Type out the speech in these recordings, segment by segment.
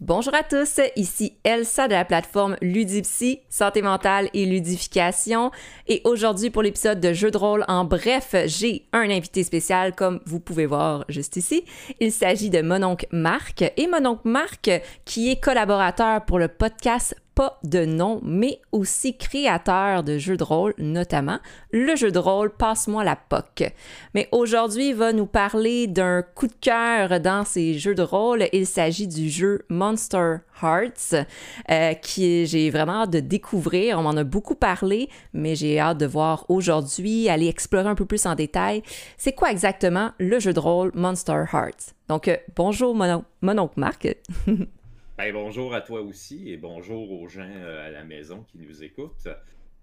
Bonjour à tous, ici Elsa de la plateforme Ludipsy, santé mentale et ludification. Et aujourd'hui, pour l'épisode de jeu de rôle en bref, j'ai un invité spécial, comme vous pouvez voir juste ici. Il s'agit de mon oncle Marc. Et mon oncle Marc, qui est collaborateur pour le podcast pas de nom, mais aussi créateur de jeux de rôle, notamment le jeu de rôle Passe-moi la POC. Mais aujourd'hui, il va nous parler d'un coup de cœur dans ces jeux de rôle. Il s'agit du jeu Monster Hearts, euh, qui j'ai vraiment hâte de découvrir. On m'en a beaucoup parlé, mais j'ai hâte de voir aujourd'hui, aller explorer un peu plus en détail. C'est quoi exactement le jeu de rôle Monster Hearts? Donc, euh, bonjour mon, mon oncle Marc. Ben, bonjour à toi aussi et bonjour aux gens euh, à la maison qui nous écoutent.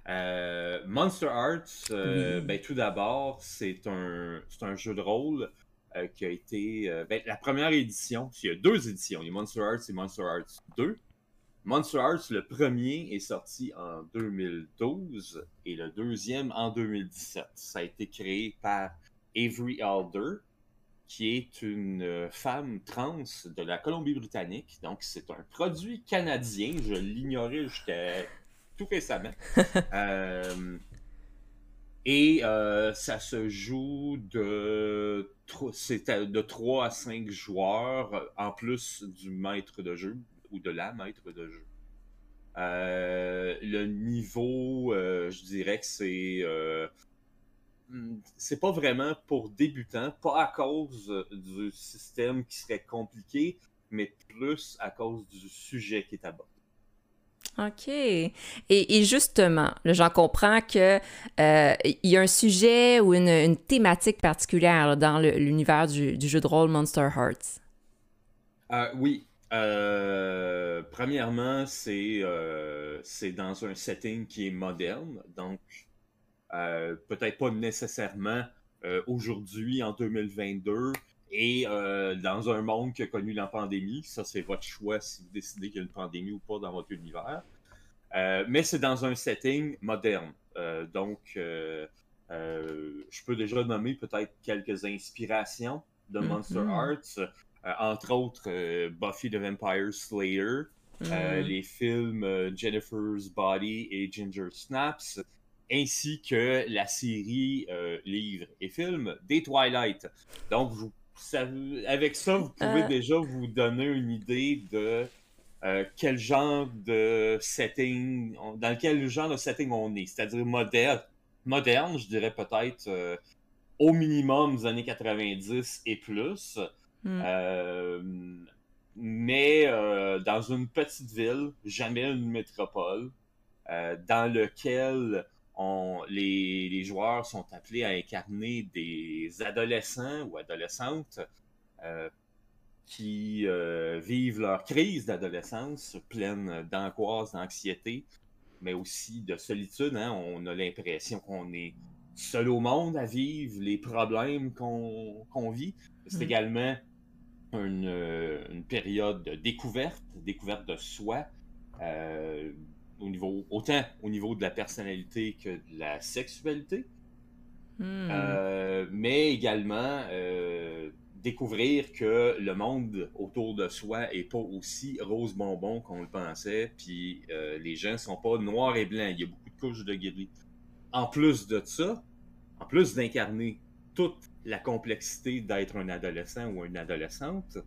Euh, Monster Arts, euh, ben, tout d'abord, c'est un, un jeu de rôle qui a été. Ben, la première édition, il y a deux éditions, les Monster Arts et Monster Arts 2. Monster Arts, le premier est sorti en 2012 et le deuxième en 2017. Ça a été créé par Avery Alder, qui est une euh, femme trans de la Colombie-Britannique. Donc, c'est un produit canadien. Je l'ignorais jusqu'à tout récemment. Euh, et euh, ça se joue de, de 3 à 5 joueurs, en plus du maître de jeu ou de la maître de jeu. le niveau, je dirais que c'est c'est pas vraiment pour débutants, pas à cause du système qui serait compliqué, mais plus à cause du sujet qui est abordé. OK. Et, justement, j'en comprends que euh, il y a un sujet ou une, thématique particulière dans l'univers du, jeu de rôle Monster Hearts. Euh, oui. Euh, premièrement, c'est dans un setting qui est moderne, donc euh, peut-être pas nécessairement euh, aujourd'hui, en 2022, et euh, dans un monde qui a connu la pandémie. Ça, c'est votre choix si vous décidez qu'il y a une pandémie ou pas dans votre univers. mais c'est dans un setting moderne. donc, je peux déjà nommer peut-être quelques inspirations de mm-hmm. Monster Arts, entre autres Buffy the Vampire Slayer, mm. les films Jennifer's Body et Ginger Snaps, ainsi que la série euh, livre et film des Twilight. Donc, vous, avec ça, vous pouvez euh. déjà vous donner une idée de euh, quel genre de setting, dans quel genre de setting on est, c'est-à-dire moderne, moderne, je dirais peut-être au minimum des années 90 et plus. Hmm. mais dans une petite ville, jamais une métropole, dans lequel les, joueurs sont appelés à incarner des adolescents ou adolescentes euh, qui euh, vivent leur crise d'adolescence pleine d'angoisse, d'anxiété, mais aussi de solitude. Hein. On a l'impression qu'on est seul au monde à vivre les problèmes qu'on vit. C'est mm. également une, une, période de découverte, découverte de soi. Euh, au niveau, autant au niveau de la personnalité que de la sexualité, hmm. euh, mais également euh, découvrir que le monde autour de soi est pas aussi rose bonbon qu'on le pensait, puis euh, les gens sont pas noirs et blancs, il y a beaucoup de couches de gris. En plus de ça, en plus d'incarner toute la complexité d'être un adolescent ou une adolescente,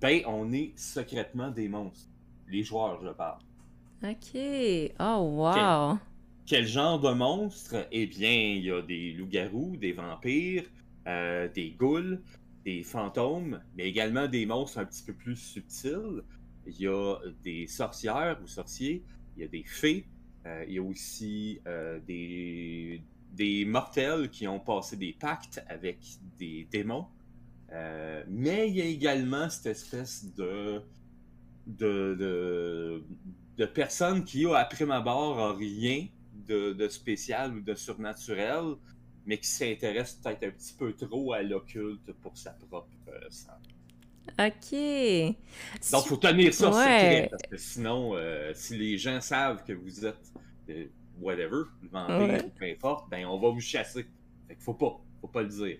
ben on est secrètement des monstres. Les joueurs, je parle. Ok. Oh, wow. Quel, genre de monstre? Eh bien, il y a des loups-garous, des vampires, euh, des ghouls, des fantômes, mais également des monstres un petit peu plus subtils. Il y a des sorcières ou sorciers, il y a des fées, euh, il y a aussi euh, des, des mortels qui ont passé des pactes avec des démons. mais il y a également cette espèce de, de, de, de personnes qui, après ma barre, rien de, spécial ou de surnaturel, mais qui s'intéressent peut-être un petit peu trop à l'occulte pour sa propre euh, santé. OK. Donc, il faut tenir ça secret, parce que sinon, euh, si les gens savent que vous êtes euh, whatever, vampire ou peu importe, ben on va vous chasser. Fait qu'il faut pas, faut pas le dire.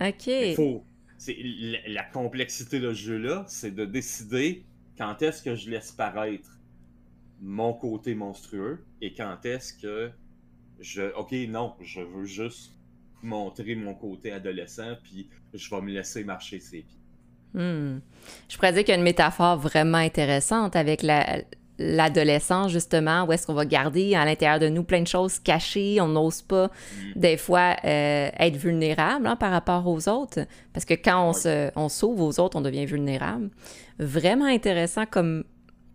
OK. faut, la, la complexité de ce jeu-là, c'est de décider quand est-ce que je laisse paraître mon côté monstrueux et quand est-ce que je. Ok, non, je veux juste montrer mon côté adolescent, puis je vais me laisser marcher ses pieds. Hmm. Je pourrais dire qu'il y a une métaphore vraiment intéressante avec la, l'adolescence, justement, où est-ce qu'on va garder à l'intérieur de nous plein de choses cachées, on n'ose pas, mm. des fois, euh, être vulnérable hein, par rapport aux autres, parce que quand on, se, on s'ouvre aux autres, on devient vulnérable. Vraiment intéressant comme...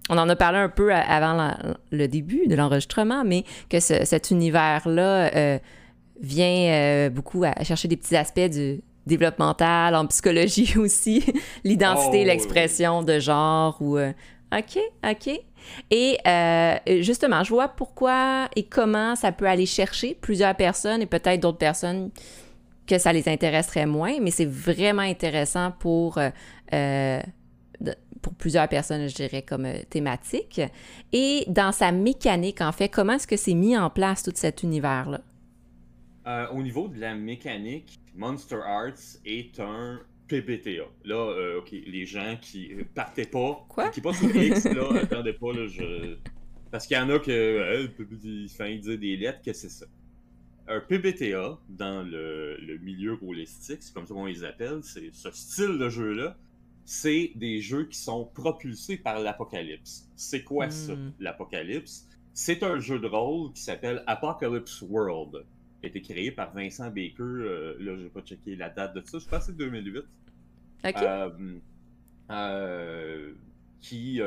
On en a parlé un peu avant le début de l'enregistrement, mais que cet univers-là euh, vient euh, beaucoup à chercher des petits aspects du, développemental, en psychologie aussi, l'identité, oh, l'expression de genre ou... OK, OK. Et euh, justement, je vois pourquoi et comment ça peut aller chercher plusieurs personnes et peut-être d'autres personnes que ça les intéresserait moins, mais c'est vraiment intéressant pour, euh, euh, pour plusieurs personnes, je dirais, comme thématique. Et dans sa mécanique, en fait, comment est-ce que c'est mis en place tout cet univers-là? au niveau de la mécanique, Monster Arts est un PBTA. Là, euh, OK, les gens qui partaient pas, Quoi? qui pas sur X, là, attendaient pas, là, je... Parce qu'il y en a que, euh, ils dire des lettres, que c'est ça. Un PBTA, dans le, le milieu holistique, c'est comme ça qu'on les appelle, c'est ce style de jeu-là, c'est des jeux qui sont propulsés par l'apocalypse. C'est quoi ça, hmm. l'apocalypse? C'est un jeu de rôle qui s'appelle Apocalypse World a été créé par Vincent Baker. Euh, là, je vais pas checker la date de ça. Je pense que c'est 2008. Euh, euh, qui,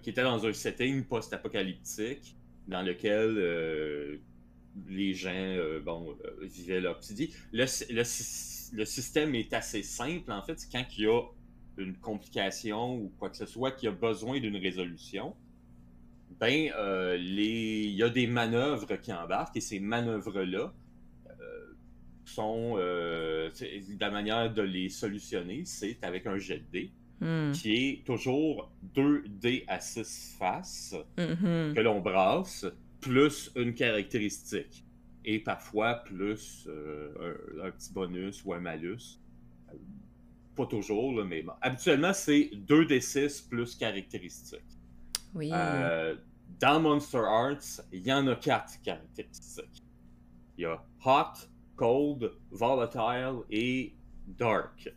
qui était dans un setting post-apocalyptique dans lequel les gens bon, vivaient leur petit le, le, le, système est assez simple, en fait. C'est quand il y a une complication ou quoi que ce soit qui a besoin d'une résolution, ben, les... il y a des manœuvres qui embarquent et ces manœuvres-là sont. Euh, la manière de les solutionner, c'est avec un jet de dés. Hmm. qui est toujours 2 dés à 6 faces mm-hmm. que l'on brasse, plus une caractéristique. Et parfois plus euh, un, petit bonus ou un malus. Pas toujours, mais bon. Habituellement, c'est 2 d 6 plus caractéristique. Oui. Euh, dans Monster Arts, il y en a 4 caractéristiques. Il y a Hot, cold, volatile et dark.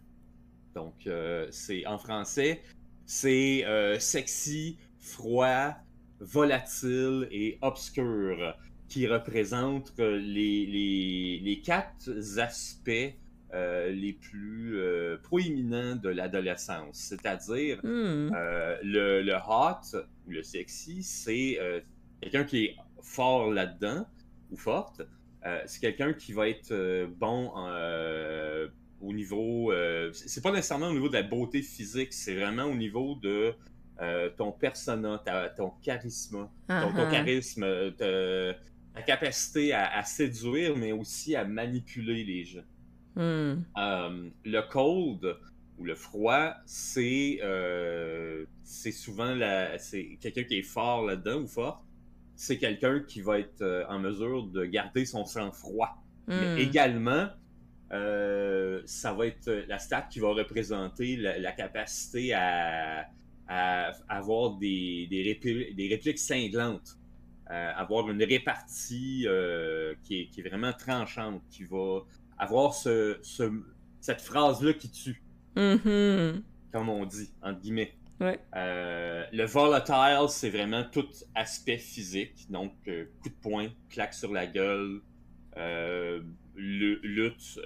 Donc, euh, c'est en français, c'est euh, sexy, froid, volatile et obscur, qui représente les, les, quatre aspects euh, les plus proéminents de l'adolescence. C'est-à-dire, hmm. le, le, hot, le sexy, c'est quelqu'un qui est fort là-dedans ou forte. Euh, c'est quelqu'un qui va être euh, bon euh, au niveau. c'est pas nécessairement au niveau de la beauté physique, c'est vraiment au niveau de ton persona, ton charisme, ton, uh-huh. charisme, ta capacité à, séduire, mais aussi à manipuler les gens. Hmm. le cold ou le froid, c'est c'est souvent quelqu'un qui est fort là-dedans ou fort c'est quelqu'un qui va être euh, en mesure de garder son sang-froid. Mais hmm. également, euh, ça va être la stat qui va représenter la, capacité à, avoir des, des, répliques, cinglantes, euh, avoir une répartie qui est, vraiment tranchante, qui va avoir ce, cette phrase-là qui tue, mm-hmm. comme on dit, entre guillemets. Euh, le volatile, c'est vraiment tout aspect physique. Donc, euh, coup de poing, claque sur la gueule, euh, lutte,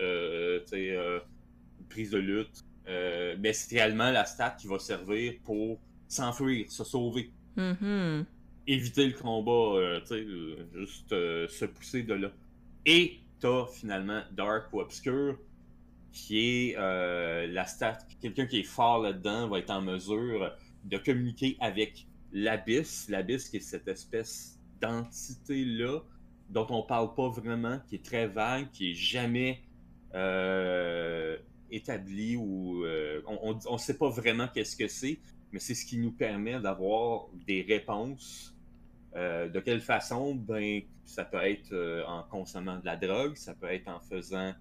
prise de lutte. mais c'est réellement la stat qui va servir pour s'enfuir, se sauver. Mm-hmm. Éviter le combat, juste se pousser de là. Et t'as finalement Dark ou Obscure, qui est euh, la stat, quelqu'un qui est fort là-dedans va être en mesure de communiquer avec l'abysse, l'abysse qui est cette espèce d'entité-là dont on parle pas vraiment, qui est très vague, qui est jamais euh, établi ou euh, on ne sait pas vraiment qu'est-ce que c'est, mais c'est ce qui nous permet d'avoir des réponses. de quelle façon? Ben, ça peut être en consommant de la drogue, ça peut être en faisant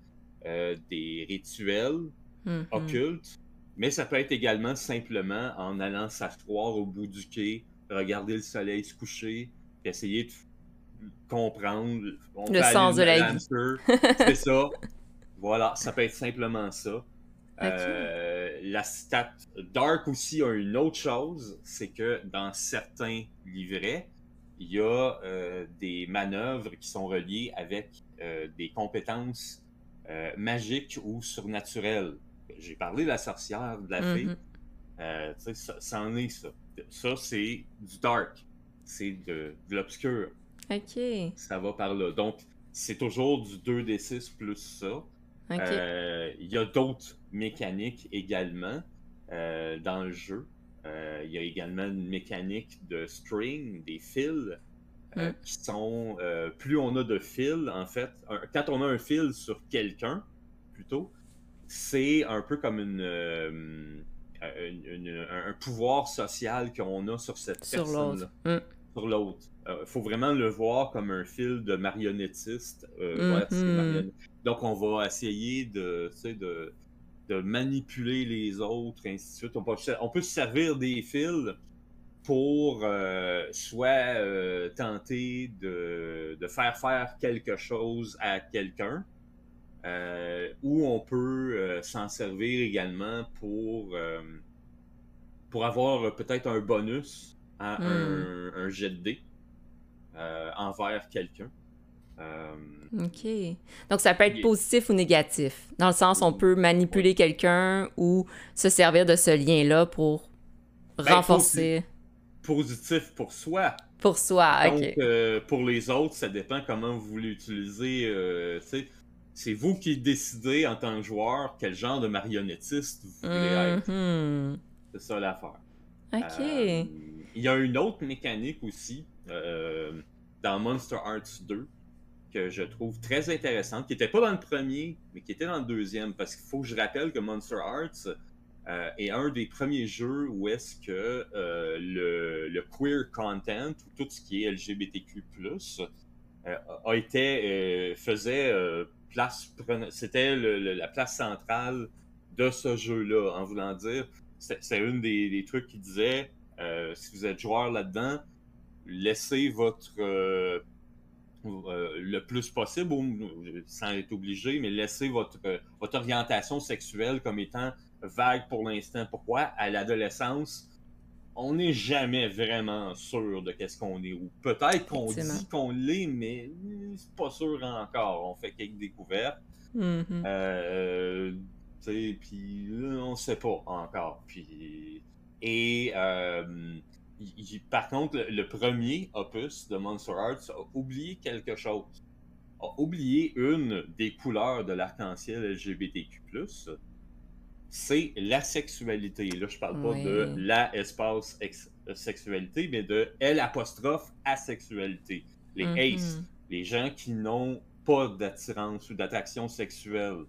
euh, des rituels mm-hmm. occultes mais ça peut être également simplement en allant s'asseoir au bout du quai, regarder le soleil se coucher, essayer de comprendre le sens de la vie. C'est ça. Voilà, ça peut être simplement ça. Euh, la stat Dark aussi a une autre chose, c'est que dans certains livrets, il y a euh, des manœuvres qui sont reliées avec euh, des compétences magiques ou surnaturelles. J'ai parlé de la sorcière, de la fée. Mm-hmm. ça, en est ça. Ça, c'est du dark. C'est de, l'obscur. OK. Ça va par là. Donc, c'est toujours du 2d6 plus ça. Il y a d'autres mécaniques également euh, dans le jeu. Euh, il y a également une mécanique de string, des fils, euh, mm. qui sont... plus on a de fils, en fait, quand on a un fil sur quelqu'un, plutôt, c'est un peu comme une, un pouvoir social qu'on a sur cette personne-là. Sur l'autre. Il faut vraiment le voir comme un fil de marionnettiste. Mm-hmm. Donc, on va essayer de, de, de manipuler les autres, ainsi de suite. On peut, on peut se servir des fils pour euh, soit euh, tenter de, de, faire faire quelque chose à quelqu'un, euh, ou on peut s'en servir également pour, pour avoir peut-être un bonus à hmm. un, un, jet de dés envers quelqu'un. Euh, OK. Donc, ça peut être positif ou négatif. Dans le sens, on peut manipuler quelqu'un ou se servir de ce lien-là pour ben, renforcer. Positif pour soi. Pour soi, Donc, euh, pour les autres, ça dépend comment vous l'utilisez. Euh, c'est vous qui décidez en tant que joueur quel genre de marionnettiste vous voulez être. Mm-hmm. C'est ça l'affaire. OK. Il y a une autre mécanique aussi dans Monster Arts 2 que je trouve très intéressante, qui n'était pas dans le premier, mais qui était dans le deuxième, parce qu'il faut que je rappelle que Monster Arts euh, est un des premiers jeux où est-ce que euh, le, queer content, ou tout ce qui est LGBTQ+, euh, a été, faisait place, c'était la place centrale de ce jeu-là, en voulant dire, c'est une des, trucs qui disait, si vous êtes joueur là-dedans, laissez votre euh, le plus possible, sans être obligé, mais laissez votre, euh, votre orientation sexuelle comme étant vague pour l'instant. Pourquoi? À l'adolescence, on n'est jamais vraiment sûr de qu'est-ce qu'on est. Ou peut-être qu'on dit qu'on l'est, mais c'est pas sûr encore. On fait quelques découvertes. Mm-hmm. Euh, puis on sait pas encore. Puis, et par contre, le, premier opus de Monster Arts a oublié quelque chose. A oublié une des couleurs de l'arc-en-ciel LGBTQ+. C'est la sexualité. Là, je parle pas de la espace sexualité, mais de L apostrophe asexualité. Les mm-hmm. aces, les gens qui n'ont pas d'attirance ou d'attraction sexuelle.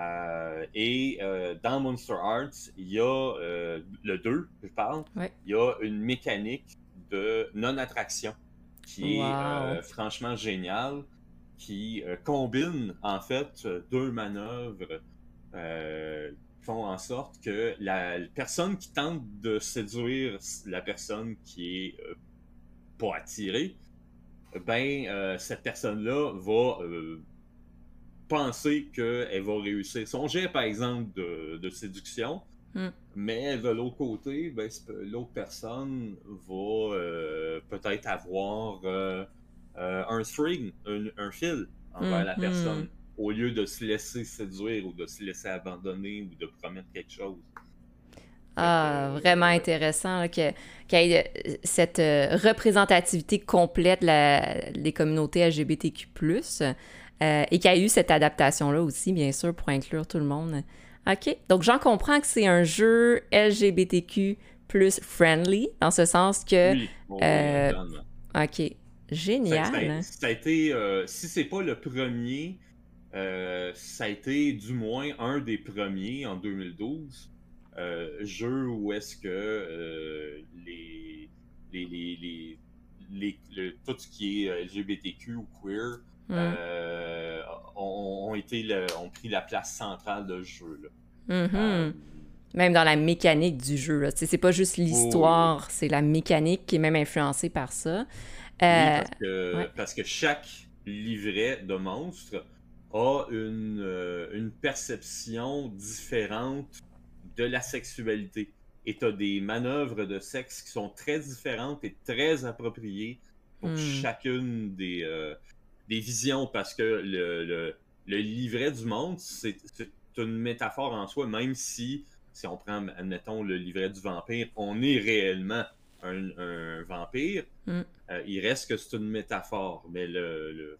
Euh, et euh, dans Monster Arts, il y a euh, le 2, je parle, il y a une mécanique de non-attraction qui est franchement géniale, qui combine en fait deux manœuvres qui font en sorte que la personne qui tente de séduire la personne qui est pas attirée, ben cette personne-là va penser qu'elle va réussir son jet, par exemple, de, séduction. Hmm. Mais de l'autre côté, ben, l'autre personne va euh, peut-être avoir euh, euh, un string, un, fil envers la hmm. personne, au lieu de se laisser séduire ou de se laisser abandonner ou de promettre quelque chose. Ah, vraiment intéressant qu'il y ait cette représentativité complète des communautés LGBTQ+. Euh, et qu'il y a eu cette adaptation-là aussi, bien sûr, pour inclure tout le monde. OK. Donc, j'en comprends que c'est un jeu LGBTQ plus friendly, dans ce sens que. Oui, euh, OK. Génial. Ça, a été. Euh, si c'est pas le premier, ça a été du moins un des premiers en 2012. jeu où est-ce que les, les, les, tout ce qui est LGBTQ ou queer euh, ont, été ont pris la place centrale de jeu. Là. Mm-hmm. Euh, Même dans la mécanique du jeu. C'est pas juste l'histoire, c'est la mécanique qui est même influencée par ça. parce, que, parce, que, chaque livret de monstre a une, une perception différente de la sexualité. Et tu as des manœuvres de sexe qui sont très différentes et très appropriées pour hmm. chacune des, euh, des visions parce que le, le, le livret du monde, c'est une métaphore en soi, même si, si on prend, admettons, le livret du vampire, on est réellement un, un vampire, hmm. euh, il reste que c'est une métaphore. Mais le, le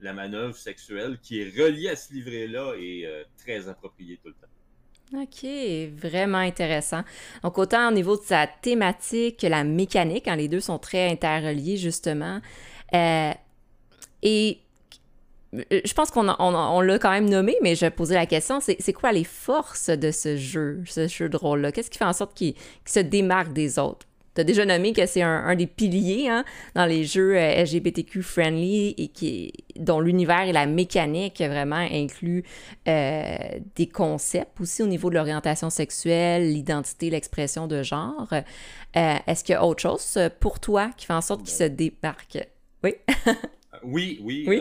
la manœuvre sexuelle qui est reliée à ce livret-là est euh, très appropriée tout le temps. OK, vraiment intéressant. Donc, autant au niveau de sa thématique que la mécanique, hein, les deux sont très interreliés, justement. Euh, et euh, je pense qu'on on, l'a quand même nommé, mais je poser la question, c'est quoi les forces de ce jeu, ce jeu de rôle-là? Qu'est-ce qui fait en sorte qu'il se démarque des autres? tu as déjà nommé que c'est un, des piliers hein, dans les jeux euh, LGBTQ friendly et qui, dont l'univers et la mécanique vraiment incluent euh, des concepts aussi au niveau de l'orientation sexuelle, l'identité, l'expression de genre. Est-ce qu'il y a autre chose pour toi qui fait en sorte qu'il se démarque? Oui. oui, oui,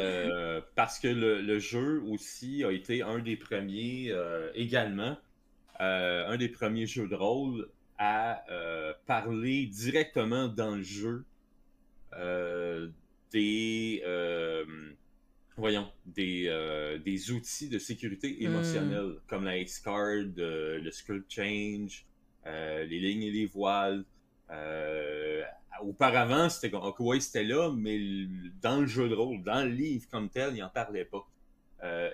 parce que le, jeu aussi a été un des premiers également, un des premiers jeux de rôle à euh, parler directement dans le jeu euh, des euh, voyons des, des outils de sécurité hmm. émotionnelle comme la X-Card, le script change, les lignes et les voiles. Auparavant, c'était c'était là, mais dans le jeu de rôle, dans le livre comme tel, il n'en parlait pas.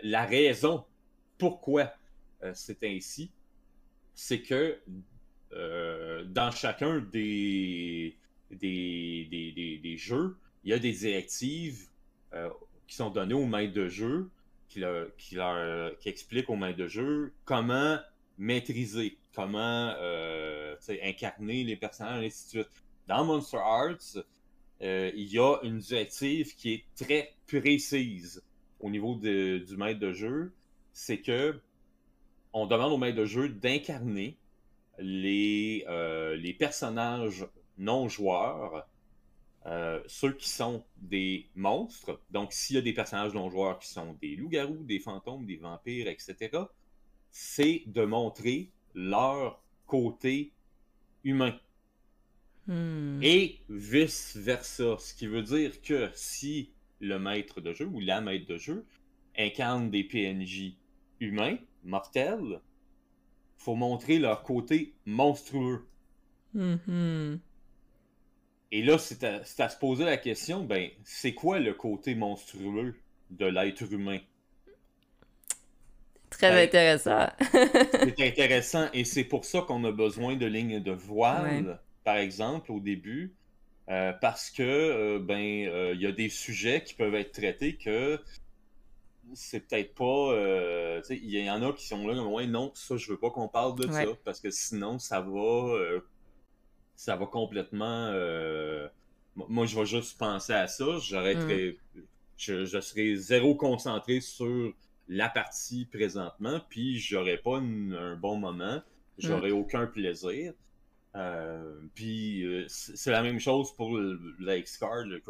la raison pourquoi c'est ainsi, c'est que euh, dans chacun des des, des, jeux, il y a des directives euh, qui sont données aux maîtres de jeu, qui, leur, qui, qui expliquent aux maîtres de jeu comment maîtriser, comment euh, incarner les personnages, et ainsi de suite. Dans Monster Arts, il y a une directive qui est très précise au niveau du maître de jeu. C'est que on demande au maître de jeu d'incarner les, euh, personnages non joueurs, euh, ceux qui sont des monstres, donc s'il y a des personnages non joueurs qui sont des loups-garous, des fantômes, des vampires, etc., c'est de montrer leur côté humain. Hmm. Et vice-versa. Ce qui veut dire que si le maître de jeu ou la maître de jeu incarne des PNJ humains, mortels, faut montrer leur côté monstrueux. Mm-hmm. Et là, c'est à, se poser la question, ben, c'est quoi le côté monstrueux de l'être humain? Très ben, intéressant. c'est intéressant et c'est pour ça qu'on a besoin de lignes de voile, par exemple, au début. Euh, parce que euh, ben il euh, y a des sujets qui peuvent être traités que c'est peut-être pas. Il y en a qui sont là, ouais, non, ça, je veux pas qu'on parle de ça, parce que sinon, ça va. Ça va complètement. Moi, je vais juste penser à ça. J'arrêterai. Mm. Je, je serai zéro concentré sur la partie présentement, puis j'aurai pas un bon moment, j'aurai mm. aucun plaisir. Puis c'est la même chose pour le, la X-Card, le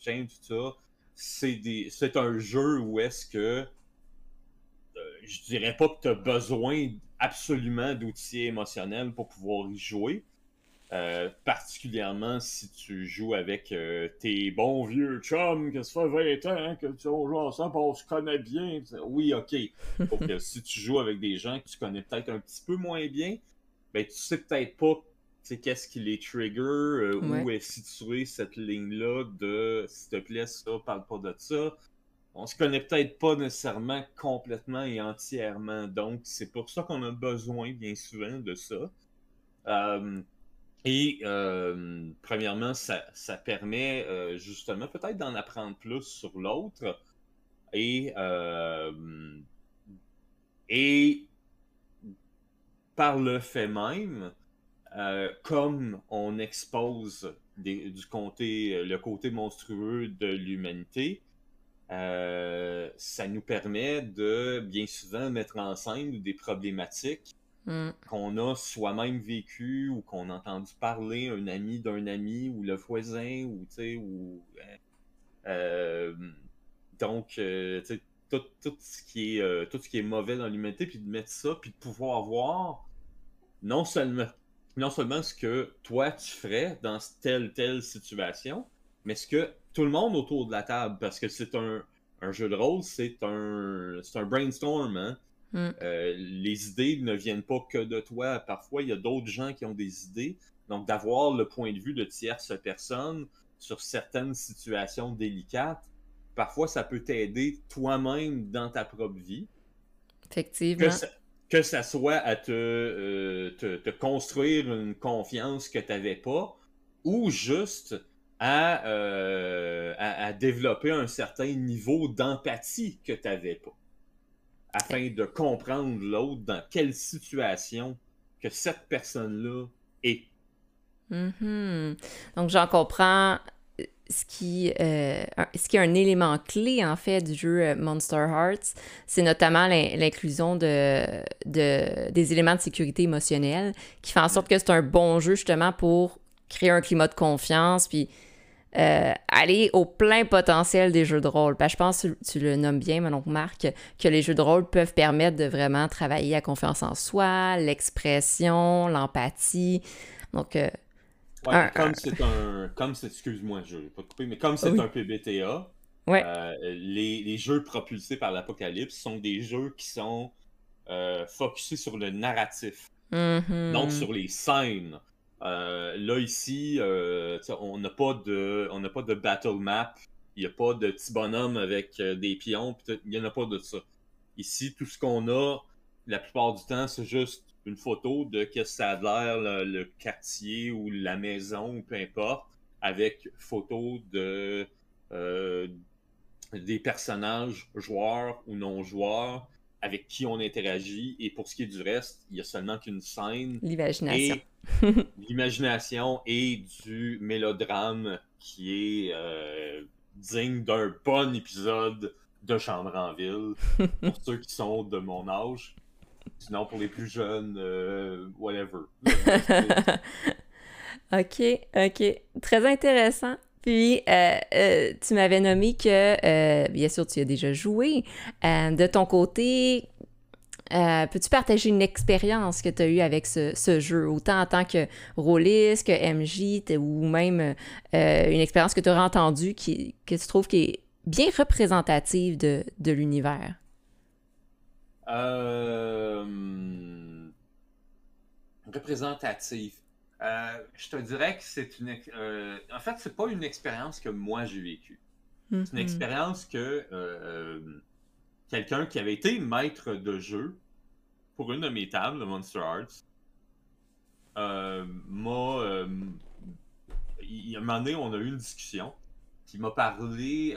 Chain, tout ça c'est un jeu où est-ce que euh, je dirais pas que tu as besoin absolument d'outils émotionnels pour pouvoir y jouer. Euh, particulièrement si tu joues avec euh, tes bons vieux chums, que ça fait 20 ans que tu joue ensemble, on se connaît bien. Oui, ok. que si tu joues avec des gens que tu connais peut-être un petit peu moins bien, ben tu sais peut-être pas qu'est-ce qui les trigger, euh, où est située cette ligne-là de s'il te plaît, ça, parle pas de ça. On se connaît peut-être pas nécessairement complètement et entièrement, donc c'est pour ça qu'on a besoin bien souvent de ça. Euh, et euh, premièrement, ça, ça permet justement peut-être d'en apprendre plus sur l'autre et, et par le fait même, euh, comme on expose du côté, le côté monstrueux de l'humanité, euh, ça nous permet de bien souvent mettre en scène des problématiques Mm. qu'on a soi-même vécu ou qu'on a entendu parler, un ami d'un ami ou le voisin ou tu sais ou euh, donc euh, tu sais, tout, tout ce qui est euh, tout ce qui est mauvais dans l'humanité puis de mettre ça puis de pouvoir voir non seulement non seulement ce que toi tu ferais dans telle telle situation mais ce que tout le monde autour de la table parce que c'est un, un jeu de rôle c'est un c'est un brainstorm hein? Mm. Euh, les idées ne viennent pas que de toi. Parfois, il y a d'autres gens qui ont des idées. Donc, d'avoir le point de vue de tierces personnes sur certaines situations délicates, parfois, ça peut t'aider toi-même dans ta propre vie. Effectivement. Que ça, que ça soit à te, euh, construire une confiance que tu n'avais pas, ou juste à, euh, à, développer un certain niveau d'empathie que tu n'avais pas afin de comprendre l'autre dans quelle situation que cette personne-là est. Mhm. Donc, j'en comprends ce qui, euh, ce qui est un élément clé, en fait, du jeu euh, Monster Hearts, c'est notamment l'in- l'inclusion de, de- des éléments de sécurité émotionnelle qui fait en sorte que c'est un bon jeu, justement, pour créer un climat de confiance, puis euh, aller au plein potentiel des jeux de rôle. Parce que je pense, tu, tu le nommes bien, mon Marc, que les jeux de rôle peuvent permettre de vraiment travailler la confiance en soi, l'expression, l'empathie. Donc, Ouais, Un- comme c'est un. Comme c'est. Excuse-moi, je vais pas te couper, mais comme c'est Oui. un PBTA, Ouais. euh, les, les jeux propulsés par l'apocalypse sont des jeux qui sont euh, focusés sur le narratif. mhm. donc sur les scènes. Euh, là ici, euh, on n'a pas de, on n'a pas de battle map. Il n'y a pas de petit bonhomme avec des pions. Il n'y en a pas de ça. Ici, tout ce qu'on a, la plupart du temps, c'est juste une photo de que ça a l'air le, le quartier ou la maison ou peu importe, avec photo de euh, des personnages joueurs ou non joueurs avec qui on interagit. Et pour ce qui est du reste, il y a seulement qu'une scène L'imagination. et l'imagination et du mélodrame qui est euh, digne d'un bon épisode de Chambre en ville pour ceux qui sont de mon âge. Sinon, pour les plus jeunes, euh, whatever. OK, OK. Très intéressant. Puis, euh, euh, tu m'avais nommé que, euh, bien sûr, tu as déjà joué. Euh, de ton côté, euh, peux-tu partager une expérience que tu as eue avec ce, ce jeu, autant en tant que rôliste, que MJ, ou même euh, une expérience que tu aurais entendue qui, que tu trouves qui est bien représentative de, de l'univers? Euh, représentatif. Euh, je te dirais que c'est une. euh, en fait, c'est pas une expérience que moi j'ai vécue. C'est une Mhm. expérience que euh, quelqu'un qui avait été maître de jeu pour une de mes tables de Monster Arts m'a. il, il- un moment donné, on a eu une discussion. Puis il m'a parlé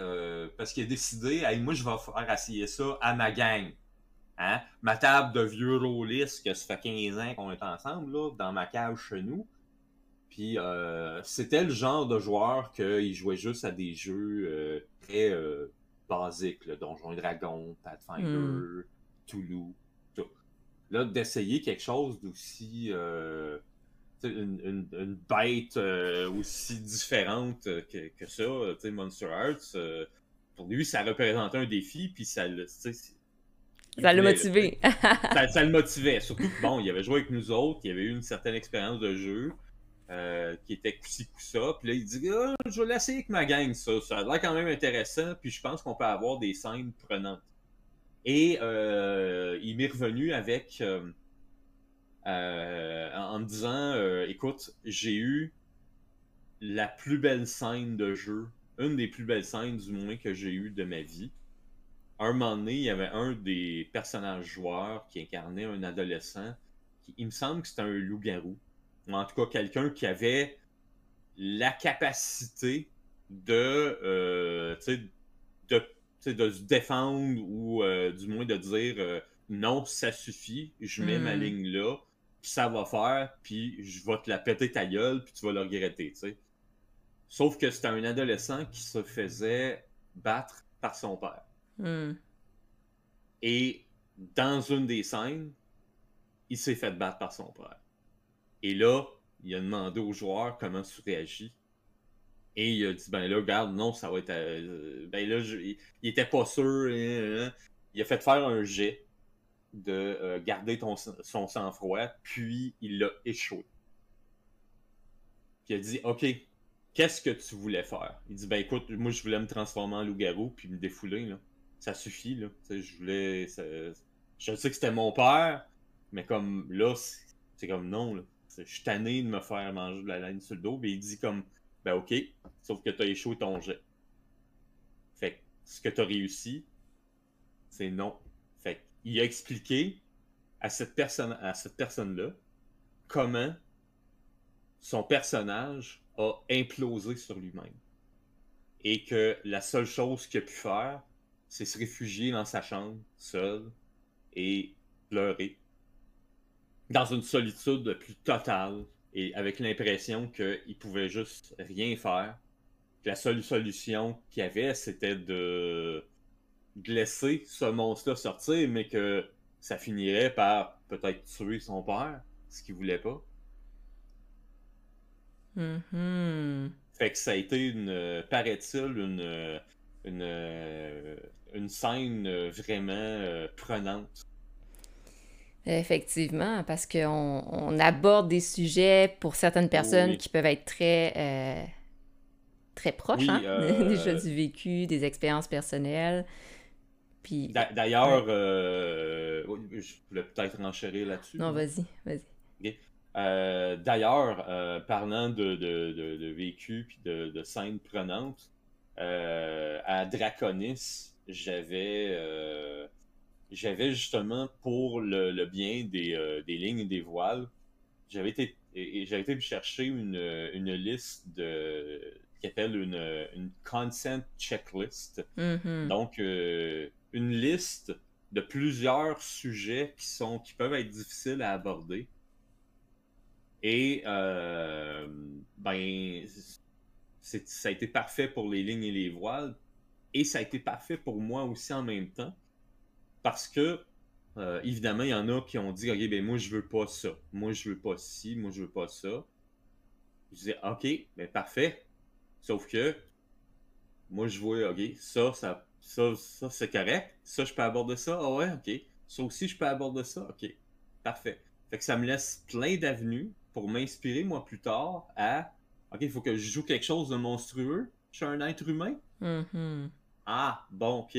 parce qu'il a décidé, hey, moi je vais faire essayer ça à ma gang. Hein? Ma table de vieux rôlistes, que ça fait 15 ans qu'on est ensemble, là, dans ma cage chez nous. Puis euh, c'était le genre de joueur qu'il jouait juste à des jeux euh, très euh, basiques, là, Donjons et Dragons, Pathfinder, Mm. Toulouse, tout. Là, d'essayer quelque chose d'aussi. une, une- une bête aussi différente que, que ça, Monster Hearts, pour lui, ça représentait un défi, puis ça le. tu sais, il Ça l'a motivé. ça, ça le motivait. Surtout que, bon, il avait joué avec nous autres, il avait eu une certaine expérience de jeu euh, qui était coup-ci, coup-ça. Puis là, il dit Ah, Je vais l'essayer avec ma gang, ça. Ça a l'air quand même intéressant, puis je pense qu'on peut avoir des scènes prenantes. Et euh, il m'est revenu avec. euh, euh, en, en me disant Écoute, j'ai eu la plus belle scène de jeu, une des plus belles scènes, du moins, que j'ai eues de ma vie un moment donné, il y avait un des personnages joueurs qui incarnait un adolescent. Qui, il me semble que c'était un loup-garou. Ou en tout cas, quelqu'un qui avait la capacité de, euh, de, se défendre ou euh, du moins de dire euh, non, ça suffit, je mets ma Mm. ligne là, puis ça va faire, puis je vais te la péter ta gueule, puis tu vas le regretter. Sauf que c'était un adolescent qui se faisait battre par son père. Hmm. Et dans une des scènes, il s'est fait battre par son père. Et là, il a demandé aux joueurs comment tu réagis. Et il a dit, ben là, regarde, non, ça va être... Euh, ben là, il, était pas sûr. Hein, hein. Il a fait faire un jet de euh, garder ton, son sang-froid, puis il l'a échoué. Puis il a dit, OK, qu'est-ce que tu voulais faire? Il dit, ben écoute, moi je voulais me transformer en loup-garou, puis me défouler, là. Ça suffit, là. je voulais... Je sais que c'était mon père, mais comme là, c'est comme non, là. Je suis tanné de me faire manger de la laine sur le dos, puis il dit comme, ben ok, sauf que t'as échoué ton jet. Fait que ce que t'as réussi, c'est non. Fait il a expliqué à cette personne à cette personne-là comment son personnage a implosé sur lui-même. Et que la seule chose qu'il a pu faire, c'est se réfugier dans sa chambre, seul, et pleurer. Dans une solitude plus totale, et avec l'impression qu'il pouvait juste rien faire. La seule solution qu'il avait, c'était de laisser ce monstre-là sortir, mais que ça finirait par peut-être tuer son père, ce qu'il voulait pas. Mm-hmm. Fait que ça a été une, paraît-il, une, une, une scène vraiment euh, prenante. Effectivement, parce qu'on on aborde des sujets pour certaines personnes qui peuvent être très, euh, très proches, hein? euh, déjà du vécu, des expériences personnelles. Puis... D'ailleurs, je voulais peut-être renchérir là-dessus. Non, vas-y, vas-y. Euh, d'ailleurs, euh, parlant de, de, vécu puis de, de scènes prenantes, euh, à Draconis, j'avais j'avais justement pour le, bien des, lignes et des voiles, j'avais été j'avais été chercher une, liste de qui appelle une, une consent checklist. Mm-hmm. Donc une liste de plusieurs sujets qui sont qui peuvent être difficiles à aborder et euh, ben, ça a été parfait pour les lignes et les voiles. Et ça a été parfait pour moi aussi en même temps. Parce que, euh, évidemment, il y en a qui ont dit, OK, ben moi, je veux pas ça. Moi, je veux pas ci. Moi, je veux pas ça. Je disais, OK, ben parfait. Sauf que, moi, je vois, OK, ça, ça, ça, ça c'est correct. Ça, je peux aborder ça. Ah ouais, OK. Ça aussi, je peux aborder ça. OK. Parfait. Fait que ça me laisse plein d'avenues pour m'inspirer, moi, plus tard, à OK, il faut que je joue quelque chose de monstrueux. Je suis un être humain? Mm-hmm. Ah, bon, OK.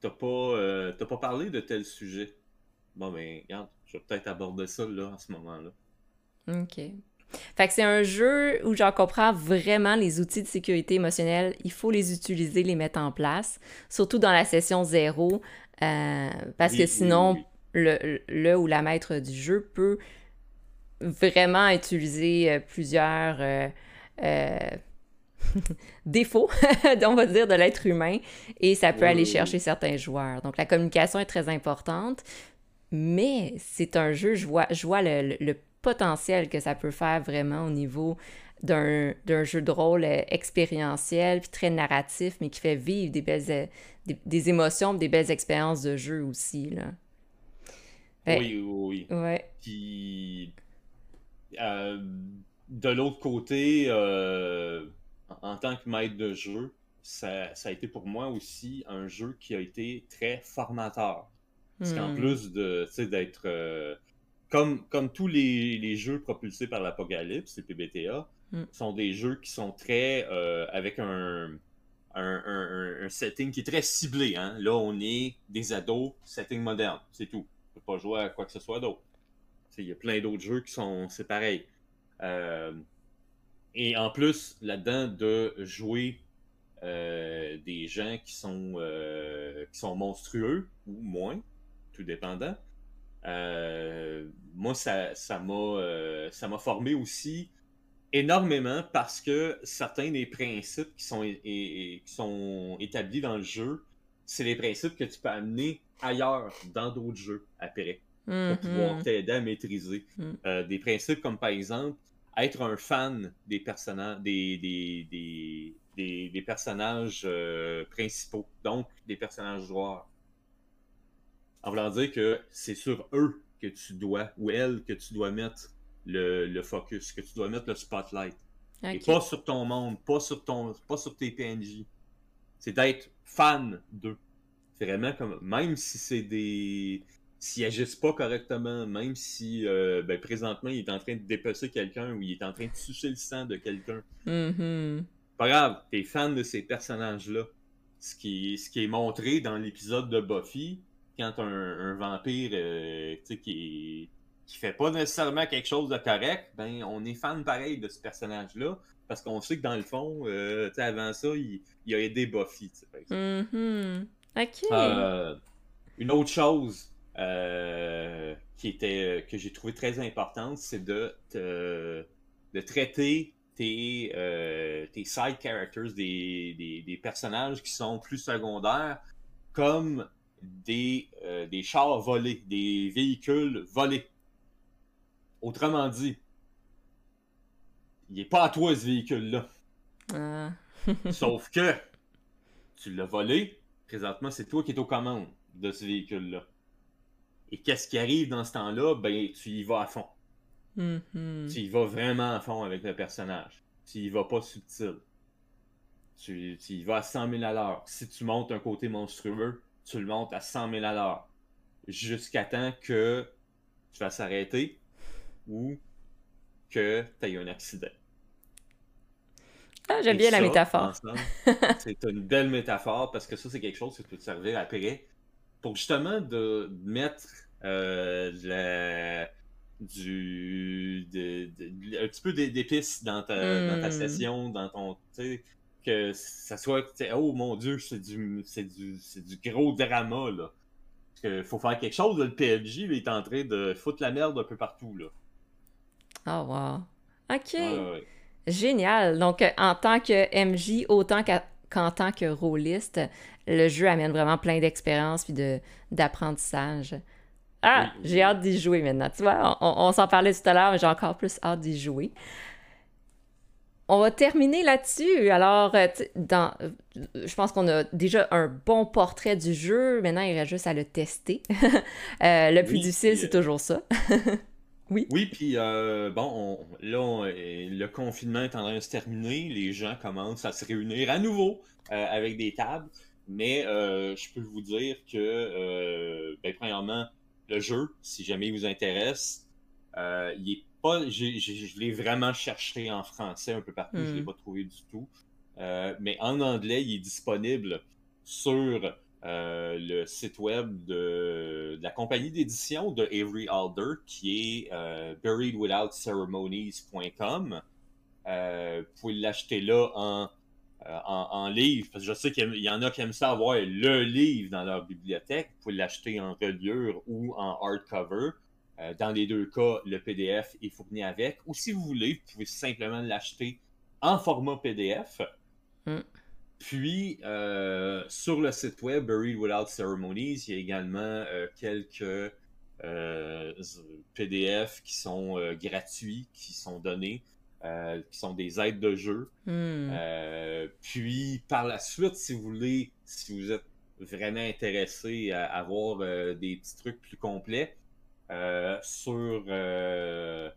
T'as pas, euh, pas parlé de tel sujet. Bon, ben, regarde, je vais peut-être aborder ça, là, à ce moment-là. OK. Fait que c'est un jeu où j'en comprends vraiment les outils de sécurité émotionnelle. Il faut les utiliser, les mettre en place, surtout dans la session zéro, euh, parce que sinon, Le, le, ou la maître du jeu peut vraiment utiliser euh, plusieurs euh, euh, défauts, on va dire, de l'être humain et ça peut aller chercher certains joueurs. Donc la communication est très importante, mais c'est un jeu, je vois, je vois le, potentiel que ça peut faire vraiment au niveau d'un jeu de rôle expérientiel, puis très narratif, mais qui fait vivre des belles des, émotions, des belles expériences de jeu aussi. Là. oui, oui, oui. Ouais. Puis euh, de l'autre côté, euh, en tant que maître de jeu, ça, a été pour moi aussi un jeu qui a été très formateur. Parce qu'en hmm. plus de d'être euh, comme, comme tous les, jeux propulsés par l'Apocalypse, les PBTA, hmm. sont des jeux qui sont très avec un, un, setting qui est très ciblé. Hein. Là, on est des ados, setting moderne, c'est tout. On peut pas jouer à quoi que ce soit d'autre. Il y a plein d'autres jeux qui sont. C'est pareil. Euh, et en plus, là-dedans, de jouer euh, des gens qui sont, euh, qui sont monstrueux ou moins, tout dépendant. moi, ça, m'a ça formé aussi énormément parce que certains des principes qui sont, qui sont établis dans le jeu, c'est les principes que tu peux amener ailleurs dans d'autres jeux après pour pouvoir mm-hmm. t'aider à maîtriser. Mm. Euh, des principes comme par exemple être un fan des personnages des, des, des, des, personnages euh, principaux, donc des personnages joueurs. En voulant dire que c'est sur eux que tu dois, ou elle, que tu dois mettre le, focus, que tu dois mettre le spotlight. Et pas sur ton monde, pas sur, ton, pas sur tes PNJ. C'est d'être fan d'eux. C'est vraiment comme, même si c'est des. S'ils agissent pas correctement, même si euh, ben, présentement il est en train de dépecer quelqu'un ou il est en train de sucer le sang de quelqu'un. Mm-hmm. Pas grave, t'es fan de ces personnages-là. Ce qui, ce qui est montré dans l'épisode de Buffy, quand un, vampire euh, qui, qui fait pas nécessairement quelque chose de correct, ben on est fan pareil de ce personnage-là. Parce qu'on sait que dans le fond, euh, avant ça, il, il, a aidé Buffy. Mm-hmm. Ok. Euh, une autre chose qui était que j'ai trouvé très importante, c'est de, de traiter tes, tes side characters, des, des, personnages qui sont plus secondaires, comme des, euh, des chars volés, des véhicules volés. Autrement dit, il n'est pas à toi ce véhicule-là. Ah. Sauf que tu l'as volé, présentement c'est toi qui es aux commandes de ce véhicule-là. Et qu'est-ce qui arrive dans ce temps-là? Ben, tu y vas à fond. Mm-hmm. Tu y vas vraiment à fond avec le personnage. Tu y vas pas subtil. Tu, tu y vas à 100 000 à l'heure. Si tu montes un côté monstrueux, tu le montes à 100 000 à l'heure jusqu'à temps que tu vas s'arrêter ou que tu aies un accident. Ah, j'aime bien la métaphore. c'est une belle métaphore parce que ça, c'est quelque chose qui peut te servir après pour justement de mettre euh, du, un petit peu d'épices dans ta, dans ta hmm. session, dans ton que ça soit oh mon dieu c'est du c'est du c'est du gros drama là. Parce qu'il faut faire quelque chose le PLJ il est en train de foutre la merde un peu partout là. Oh wow. Ok. Génial. Donc en tant que MJ autant qu'en tant que rôliste le jeu amène vraiment plein d'expérience puis de d'apprentissage ah j'ai hâte d'y jouer maintenant tu vois on, on s'en parlait tout à l'heure mais j'ai encore plus hâte d'y jouer on va terminer là-dessus. Alors, euh, dans, euh, je pense qu'on a déjà un bon portrait du jeu. Maintenant, il reste juste à le tester. Euh, le plus difficile, c'est toujours ça. oui. Oui, puis bon, là, le confinement est en train de se terminer. Les gens commencent à se réunir à nouveau avec des tables. Mais je peux vous dire que, ben, premièrement, le jeu, si jamais il vous intéresse, il est je l'ai vraiment cherché en français un peu partout, je ne l'ai hmm. pas trouvé du tout. Euh, mais en anglais, il est disponible sur euh, le site web de, la compagnie d'édition de Avery Alder, qui est euh, buriedwithoutceremonies.com. vous pouvez l'acheter là en, en, livre, parce que je sais qu'il y en a qui aiment ça avoir le livre dans leur bibliothèque. Vous pouvez l'acheter en reliure ou en hardcover. Euh, dans les deux cas, le PDF est fourni avec. Ou si vous voulez, vous pouvez simplement l'acheter en format PDF. Hmm. Puis, euh, sur le site web Buried Without Ceremonies, il y a également euh, quelques PDF qui sont gratuits, qui sont donnés, qui sont des aides de jeu. Hmm. puis, par la suite, si vous voulez, si vous êtes vraiment intéressé à avoir des petits trucs plus complets, euh, sur, euh,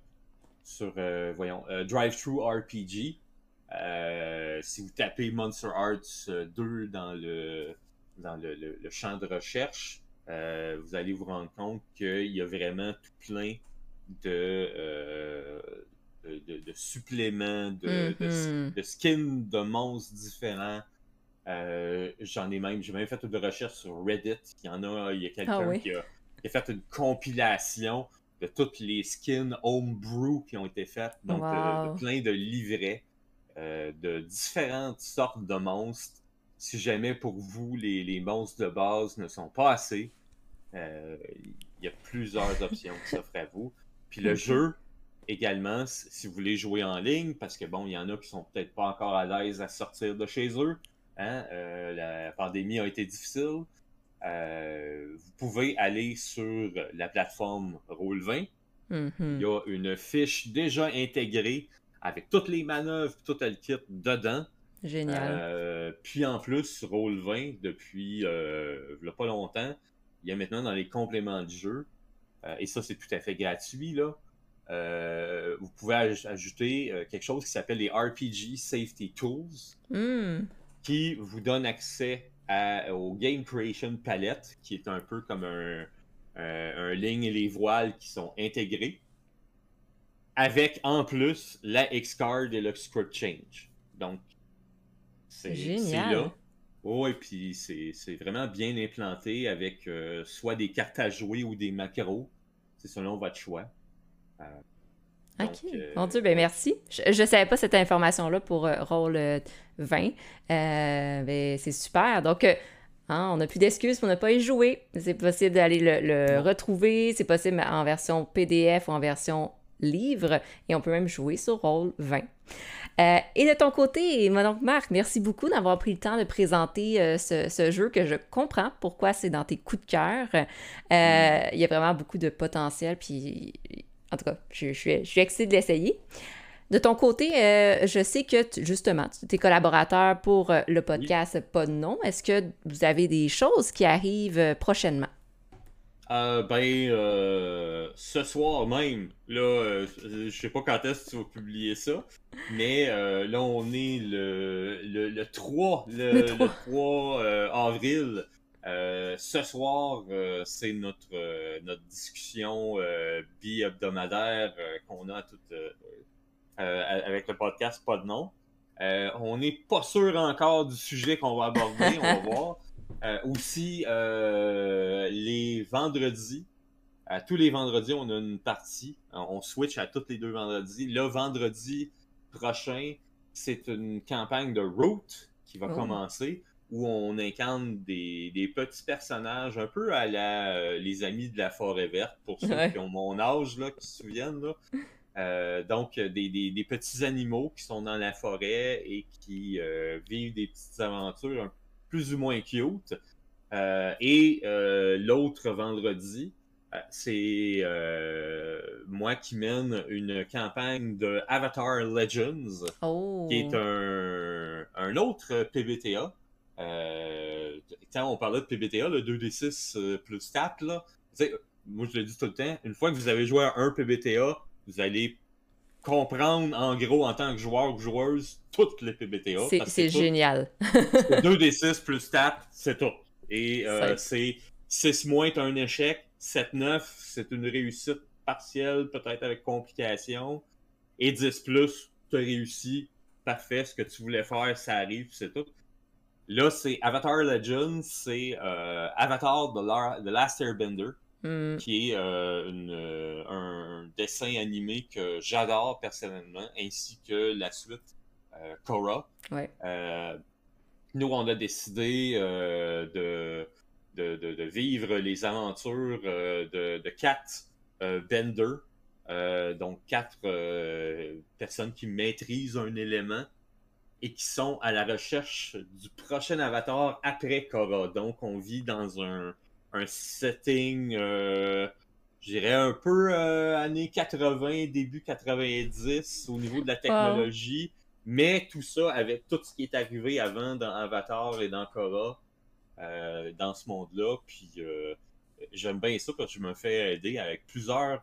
sur euh, voyons, Drive-Thru RPG. si vous tapez Monster Arts 2 dans le, dans le, le, champ de recherche, vous allez vous rendre compte qu'il y a vraiment tout plein de, de, de, suppléments, de, mm-hmm. de, skins de monstres différents. J'en ai même, j'ai même fait une recherche sur Reddit. Il y en a, il y a quelqu'un ah qui a fait une compilation de toutes les skins homebrew qui ont été faites, donc de, plein de livrets euh, de différentes sortes de monstres. Si jamais pour vous les, les monstres de base ne sont pas assez, euh, il y a plusieurs options qui s'offrent à vous. Puis le jeu, également, si vous voulez jouer en ligne, parce que bon, il y en a qui sont peut-être pas encore à l'aise à sortir de chez eux. Hein? Euh, la pandémie a été difficile. Euh, vous pouvez aller sur la plateforme Roll20. Mm-hmm. Il y a une fiche déjà intégrée avec toutes les manœuvres, tout le kit dedans. Génial. Euh, puis en plus, Roll20, depuis euh, pas longtemps, il y a maintenant dans les compléments du jeu et ça, c'est tout à fait gratuit, là. Vous pouvez ajouter quelque chose qui s'appelle les RPG Safety Tools, Hmm. qui vous donne accès au Game Creation Palette, qui est un peu comme un, un ligne et les voiles qui sont intégrés, avec en plus la X-Card et le Script Change. Donc, c'est là. Oh, et puis c'est vraiment bien implanté avec euh, soit des cartes à jouer ou des macros. C'est selon votre choix. Euh, ok. Euh, Mon Dieu, ben merci. Je ne savais pas cette information-là pour rôle 20. Ben, c'est super. Donc, hein, on n'a plus d'excuses pour ne pas y jouer. C'est possible d'aller le, le retrouver. C'est possible en version PDF ou en version livre et on peut même jouer sur rôle 20. Euh, et de ton côté, mon Marc, merci beaucoup d'avoir pris le temps de présenter euh, ce, jeu que je comprends pourquoi c'est dans tes coups de cœur. Euh, mm. Il y a vraiment beaucoup de potentiel, puis en tout cas, je, suis, je suis excitée de l'essayer. De ton côté, je sais que justement, tu es collaborateur pour le podcast Pas de nom. Est-ce que vous avez des choses qui arrivent prochainement? Euh, ben, euh, ce soir même, là, euh, je sais pas quand est-ce que tu vas publier ça, mais là, on est le, le, 3, le, 3. avril. Ce soir, c'est notre, notre discussion bi-hebdomadaire qu'on a toute, avec le podcast Pas de nom. on n'est pas sûr encore du sujet qu'on va aborder, on va voir. Euh, aussi, euh, les vendredis, à tous les vendredis, on a une partie. Euh, on switch à tous les deux vendredis. Le vendredi prochain, c'est une campagne de Route qui va oh. commencer où on incarne des, petits personnages un peu à la les amis de la forêt verte pour ceux qui ont mon âge là, qui se souviennent là. donc des, petits animaux qui sont dans la forêt et qui vivent des petites aventures plus ou moins cute. Euh, et euh, l'autre vendredi, euh, c'est moi qui mène une campagne de Avatar Legends, oh. qui est un, un autre PBTA. Quand on parlait de PBTA, le 2D6 plus 4, là, moi je le dis tout le temps, une fois que vous avez joué à un PBTA, vous allez comprendre en gros en tant que joueur ou joueuse toutes les PBTA. C'est génial. 2d6 plus 4, c'est tout. Et euh, c'est 6 moins, t'as un échec. 7-9, c'est une réussite partielle, peut-être avec complication. Et 10 plus, t'as réussi. Parfait, ce que tu voulais faire, ça arrive, c'est tout. Là, c'est Avatar Legends, c'est euh, Avatar The Last Airbender. Mm. qui est euh, euh, un dessin animé que j'adore personnellement, ainsi que la suite euh, Korra. nous, on a décidé de, de, vivre les aventures de, de quatre Bender, donc quatre personnes qui maîtrisent un élément et qui sont à la recherche du prochain avatar après Korra. Donc, on vit dans un un setting, euh, je dirais un peu euh, années 80, début 90 au niveau de la technologie. Mais tout ça avec tout ce qui est arrivé avant dans Avatar et dans Korra, euh, dans ce monde-là. Puis j'aime bien ça que je me fais aider avec plusieurs,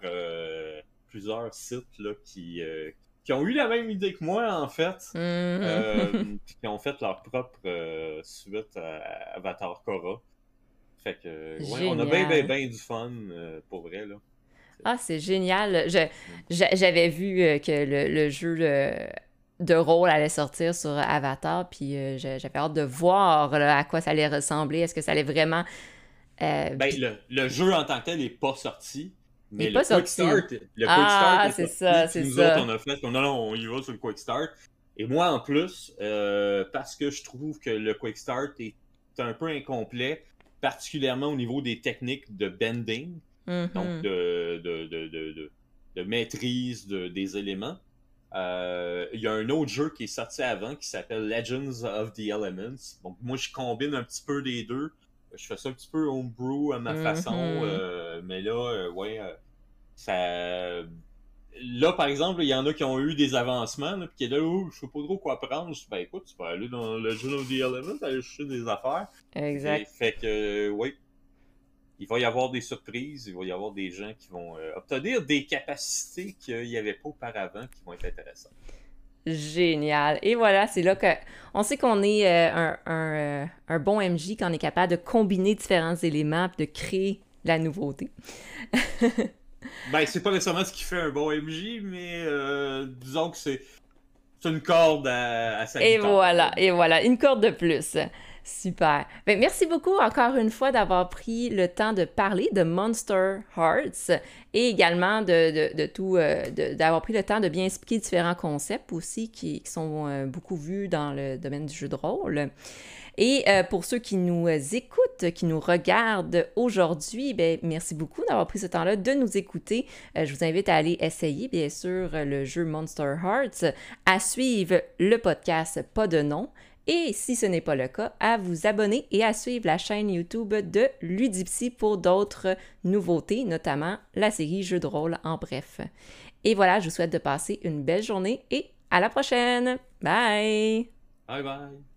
plusieurs sites là, qui, qui ont eu la même idée que moi, en fait. Mm-hmm. qui ont fait leur propre suite à Avatar Korra. Fait que, ouais, on a bien, bien, bien du fun euh, pour vrai, là. Ah, c'est génial. J'avais vu euh, que le, jeu de rôle allait sortir sur Avatar, puis euh, j'avais hâte de voir à quoi ça allait ressembler. Est-ce que ça allait vraiment. Ben, le, jeu en tant que tel n'est pas sorti. Mais le, quick start, le ah, c'est ça, c'est ça. Autres, on a fait, non, non, on y va sur le Quick Start. Et moi, en plus, parce que je trouve que le Quick Start est un peu incomplet, particulièrement au niveau des techniques de bending, mm-hmm. donc de, de, maîtrise des éléments. Euh, il y a un autre jeu qui est sorti avant qui s'appelle Legends of the Elements. Donc moi je combine un petit peu des deux. Je fais ça un petit peu homebrew à ma façon, mm-hmm. euh, mais là, euh, ouais, ça là, par exemple, il y en a qui ont eu des avancements, puis qui est là, oh, je sais pas trop quoi prendre. Je dis, ben écoute, tu peux aller dans le Journal of the Elements, aller chercher des affaires. Exact. fait que, euh, oui. il va y avoir des surprises, il va y avoir des gens qui vont obtenir des capacités qu'il n'y avait pas auparavant qui vont être intéressantes. Génial. Et voilà, c'est là que on sait qu'on est un, un, bon MJ quand on est capable de combiner différents éléments et de créer la nouveauté. ben, c'est pas nécessairement ce qui fait un bon MJ, mais disons que c'est une corde à, à sa Et voilà, et voilà, une corde de plus. Super. Ben, merci beaucoup encore une fois d'avoir pris le temps de parler de Monster Hearts et également de, de, tout, euh, d'avoir pris le temps de bien expliquer différents concepts aussi qui, qui sont euh, beaucoup vus dans le domaine du jeu de rôle. Et euh, pour ceux qui nous écoutent, qui nous regardent aujourd'hui, ben, merci beaucoup d'avoir pris ce temps-là de nous écouter. je vous invite à aller essayer, bien sûr, le jeu Monster Hearts, à suivre le podcast Pas de nom et si ce n'est pas le cas, à vous abonner et à suivre la chaîne YouTube de Ludipsy pour d'autres nouveautés, notamment la série Jeux de rôle en bref. Et voilà, je vous souhaite de passer une belle journée et à la prochaine. Bye! Bye bye!